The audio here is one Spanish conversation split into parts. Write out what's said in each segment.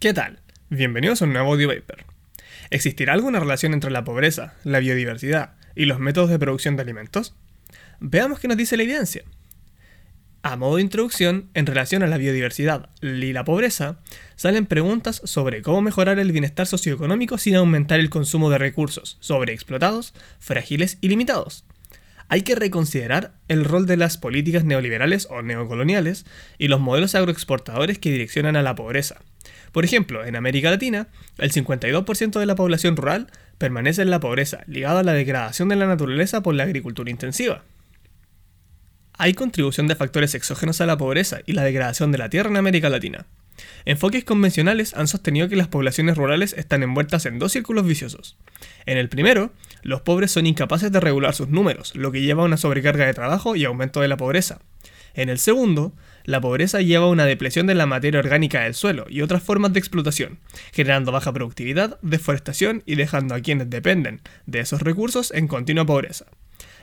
¿Qué tal? Bienvenidos a un nuevo audio. ¿Existirá alguna relación entre la pobreza, la biodiversidad y los métodos de producción de alimentos? Veamos qué nos dice la evidencia. A modo de introducción, en relación a la biodiversidad y la pobreza, salen preguntas sobre cómo mejorar el bienestar socioeconómico sin aumentar el consumo de recursos sobreexplotados, frágiles y limitados hay que reconsiderar el rol de las políticas neoliberales o neocoloniales y los modelos agroexportadores que direccionan a la pobreza. Por ejemplo, en América Latina, el 52% de la población rural permanece en la pobreza, ligado a la degradación de la naturaleza por la agricultura intensiva. Hay contribución de factores exógenos a la pobreza y la degradación de la tierra en América Latina. Enfoques convencionales han sostenido que las poblaciones rurales están envueltas en dos círculos viciosos. En el primero, los pobres son incapaces de regular sus números, lo que lleva a una sobrecarga de trabajo y aumento de la pobreza. En el segundo, la pobreza lleva a una depresión de la materia orgánica del suelo y otras formas de explotación, generando baja productividad, deforestación y dejando a quienes dependen de esos recursos en continua pobreza.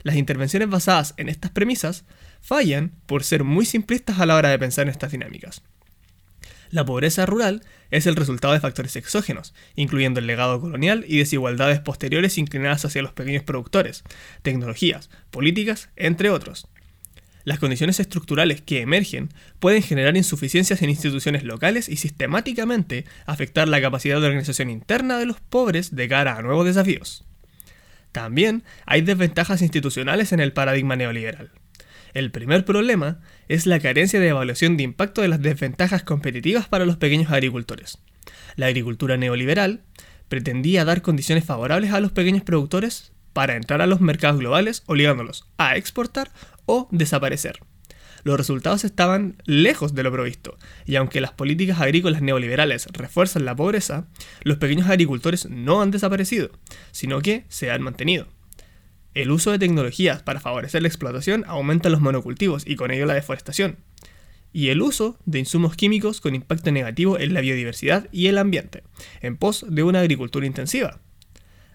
Las intervenciones basadas en estas premisas fallan por ser muy simplistas a la hora de pensar en estas dinámicas. La pobreza rural es el resultado de factores exógenos, incluyendo el legado colonial y desigualdades posteriores inclinadas hacia los pequeños productores, tecnologías, políticas, entre otros. Las condiciones estructurales que emergen pueden generar insuficiencias en instituciones locales y sistemáticamente afectar la capacidad de organización interna de los pobres de cara a nuevos desafíos. También hay desventajas institucionales en el paradigma neoliberal. El primer problema es la carencia de evaluación de impacto de las desventajas competitivas para los pequeños agricultores. La agricultura neoliberal pretendía dar condiciones favorables a los pequeños productores para entrar a los mercados globales obligándolos a exportar o desaparecer. Los resultados estaban lejos de lo previsto, y aunque las políticas agrícolas neoliberales refuerzan la pobreza, los pequeños agricultores no han desaparecido, sino que se han mantenido. El uso de tecnologías para favorecer la explotación aumenta los monocultivos y con ello la deforestación. Y el uso de insumos químicos con impacto negativo en la biodiversidad y el ambiente, en pos de una agricultura intensiva.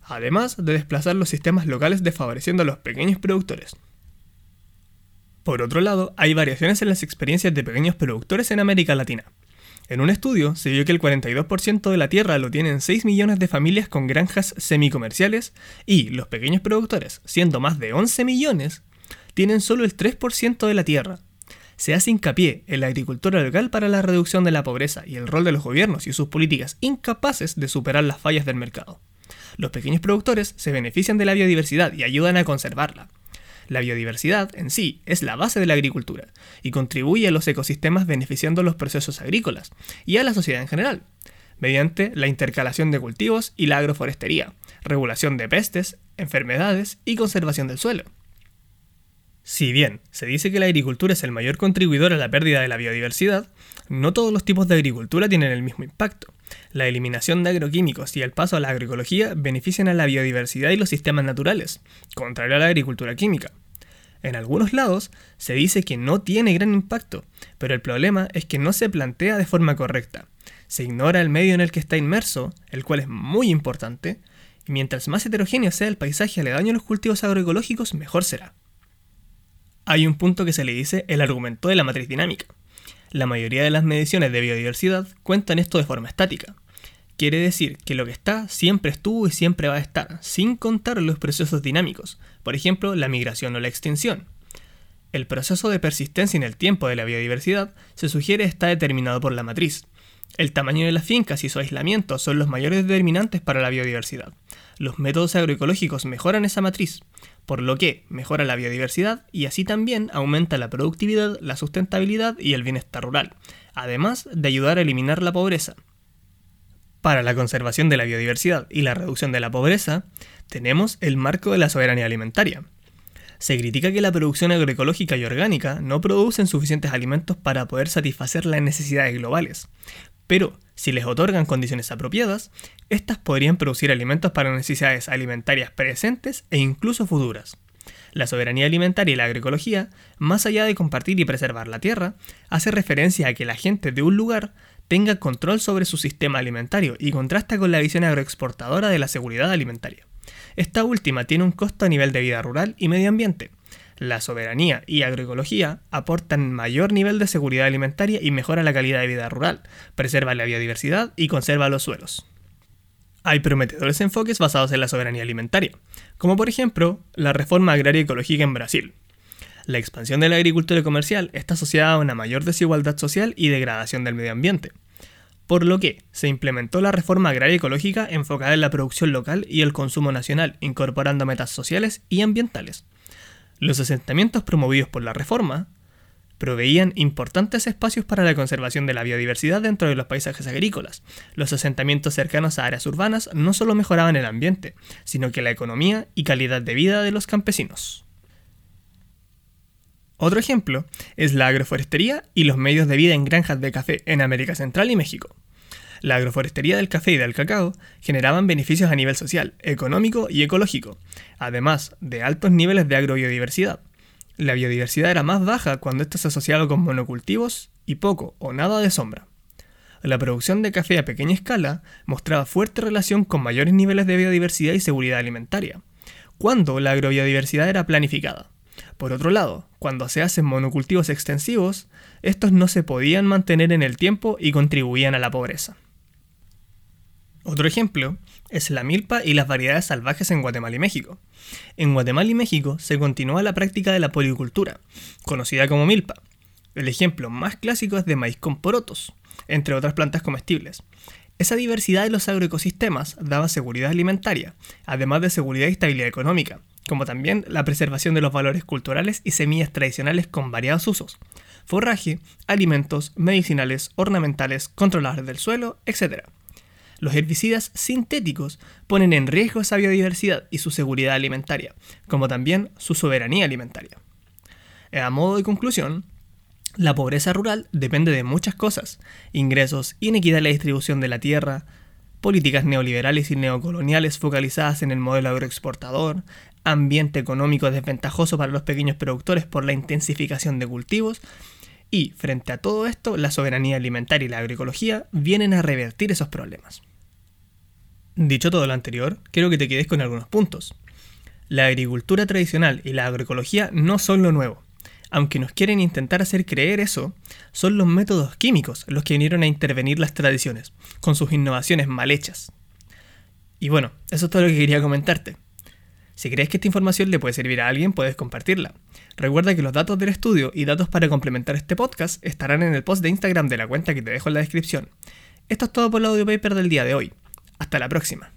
Además de desplazar los sistemas locales desfavoreciendo a los pequeños productores. Por otro lado, hay variaciones en las experiencias de pequeños productores en América Latina. En un estudio se vio que el 42% de la tierra lo tienen 6 millones de familias con granjas semicomerciales y los pequeños productores, siendo más de 11 millones, tienen solo el 3% de la tierra. Se hace hincapié en la agricultura local para la reducción de la pobreza y el rol de los gobiernos y sus políticas incapaces de superar las fallas del mercado. Los pequeños productores se benefician de la biodiversidad y ayudan a conservarla. La biodiversidad en sí es la base de la agricultura y contribuye a los ecosistemas beneficiando los procesos agrícolas y a la sociedad en general, mediante la intercalación de cultivos y la agroforestería, regulación de pestes, enfermedades y conservación del suelo. Si bien se dice que la agricultura es el mayor contribuidor a la pérdida de la biodiversidad, no todos los tipos de agricultura tienen el mismo impacto. La eliminación de agroquímicos y el paso a la agroecología benefician a la biodiversidad y los sistemas naturales, contrario a la agricultura química. En algunos lados se dice que no tiene gran impacto, pero el problema es que no se plantea de forma correcta. Se ignora el medio en el que está inmerso, el cual es muy importante, y mientras más heterogéneo sea el paisaje aledaño a los cultivos agroecológicos, mejor será. Hay un punto que se le dice el argumento de la matriz dinámica. La mayoría de las mediciones de biodiversidad cuentan esto de forma estática. Quiere decir que lo que está siempre estuvo y siempre va a estar, sin contar los procesos dinámicos, por ejemplo la migración o la extinción. El proceso de persistencia en el tiempo de la biodiversidad se sugiere está determinado por la matriz. El tamaño de las fincas y su aislamiento son los mayores determinantes para la biodiversidad. Los métodos agroecológicos mejoran esa matriz, por lo que mejora la biodiversidad y así también aumenta la productividad, la sustentabilidad y el bienestar rural, además de ayudar a eliminar la pobreza. Para la conservación de la biodiversidad y la reducción de la pobreza, tenemos el marco de la soberanía alimentaria. Se critica que la producción agroecológica y orgánica no producen suficientes alimentos para poder satisfacer las necesidades globales, pero si les otorgan condiciones apropiadas, estas podrían producir alimentos para necesidades alimentarias presentes e incluso futuras. La soberanía alimentaria y la agroecología, más allá de compartir y preservar la tierra, hace referencia a que la gente de un lugar tenga control sobre su sistema alimentario y contrasta con la visión agroexportadora de la seguridad alimentaria. Esta última tiene un costo a nivel de vida rural y medio ambiente. La soberanía y agroecología aportan mayor nivel de seguridad alimentaria y mejora la calidad de vida rural, preserva la biodiversidad y conserva los suelos. Hay prometedores enfoques basados en la soberanía alimentaria, como por ejemplo la reforma agraria ecológica en Brasil. La expansión de la agricultura comercial está asociada a una mayor desigualdad social y degradación del medio ambiente, por lo que se implementó la reforma agraria ecológica enfocada en la producción local y el consumo nacional, incorporando metas sociales y ambientales. Los asentamientos promovidos por la reforma proveían importantes espacios para la conservación de la biodiversidad dentro de los paisajes agrícolas. Los asentamientos cercanos a áreas urbanas no solo mejoraban el ambiente, sino que la economía y calidad de vida de los campesinos. Otro ejemplo es la agroforestería y los medios de vida en granjas de café en América Central y México. La agroforestería del café y del cacao generaban beneficios a nivel social, económico y ecológico, además de altos niveles de agrobiodiversidad. La biodiversidad era más baja cuando esto se asociaba con monocultivos y poco o nada de sombra. La producción de café a pequeña escala mostraba fuerte relación con mayores niveles de biodiversidad y seguridad alimentaria, cuando la agrobiodiversidad era planificada. Por otro lado, cuando se hacen monocultivos extensivos, estos no se podían mantener en el tiempo y contribuían a la pobreza. Otro ejemplo es la milpa y las variedades salvajes en Guatemala y México. En Guatemala y México se continúa la práctica de la policultura, conocida como milpa. El ejemplo más clásico es de maíz con porotos, entre otras plantas comestibles. Esa diversidad de los agroecosistemas daba seguridad alimentaria, además de seguridad y estabilidad económica, como también la preservación de los valores culturales y semillas tradicionales con variados usos, forraje, alimentos, medicinales, ornamentales, controladores del suelo, etc. Los herbicidas sintéticos ponen en riesgo esa biodiversidad y su seguridad alimentaria, como también su soberanía alimentaria. A modo de conclusión, la pobreza rural depende de muchas cosas, ingresos, inequidad en la distribución de la tierra, políticas neoliberales y neocoloniales focalizadas en el modelo agroexportador, ambiente económico desventajoso para los pequeños productores por la intensificación de cultivos, y frente a todo esto, la soberanía alimentaria y la agroecología vienen a revertir esos problemas. Dicho todo lo anterior, quiero que te quedes con algunos puntos. La agricultura tradicional y la agroecología no son lo nuevo. Aunque nos quieren intentar hacer creer eso, son los métodos químicos los que vinieron a intervenir las tradiciones, con sus innovaciones mal hechas. Y bueno, eso es todo lo que quería comentarte. Si crees que esta información le puede servir a alguien, puedes compartirla. Recuerda que los datos del estudio y datos para complementar este podcast estarán en el post de Instagram de la cuenta que te dejo en la descripción. Esto es todo por el audio paper del día de hoy. Hasta la próxima.